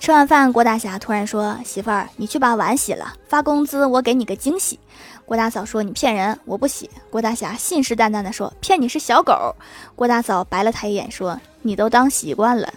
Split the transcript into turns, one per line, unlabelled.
吃完饭，郭大侠突然说：「媳妇儿，你去把碗洗了。」发工资我给你个惊喜。郭大嫂说：「你骗人，我不洗。」郭大侠信誓旦旦地说：「骗你是小狗。」郭大嫂白了他一眼，说：「你都当习惯了。」